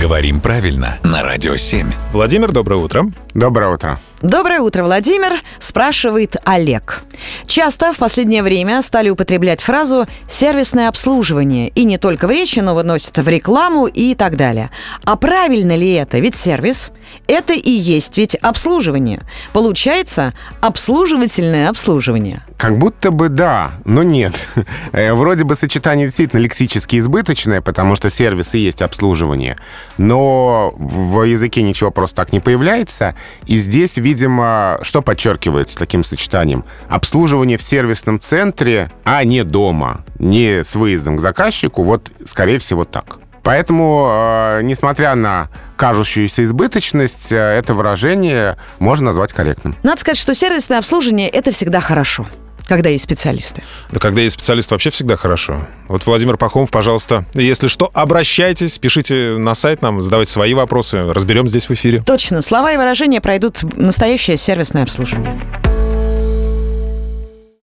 Говорим правильно на Радио 7. Владимир, доброе утро. Доброе утро. Доброе утро, Владимир, спрашивает Олег. Часто в последнее время стали употреблять фразу «сервисное обслуживание». И не только в речи, но выносят в рекламу и так далее. А правильно ли это? Ведь сервис – это и есть ведь обслуживание. Получается, обслуживательное обслуживание. Как будто бы да, но нет. Э, Вроде бы сочетание действительно лексически избыточное, потому что сервис и есть обслуживание. Но в языке ничего просто так не появляется. И здесь, видимо, что подчеркивается таким сочетанием? Обслуживание в сервисном центре, а не дома, не с выездом к заказчику. Вот, скорее всего, так. Поэтому, э, несмотря на кажущуюся избыточность, э, это выражение можно назвать корректным. Надо сказать, что сервисное обслуживание – это всегда хорошо когда есть специалисты. Да когда есть специалист, вообще всегда хорошо. Вот Владимир Пахомов, пожалуйста, если что, обращайтесь, пишите на сайт нам, задавайте свои вопросы, разберем здесь в эфире. Точно, слова и выражения пройдут настоящее сервисное обслуживание.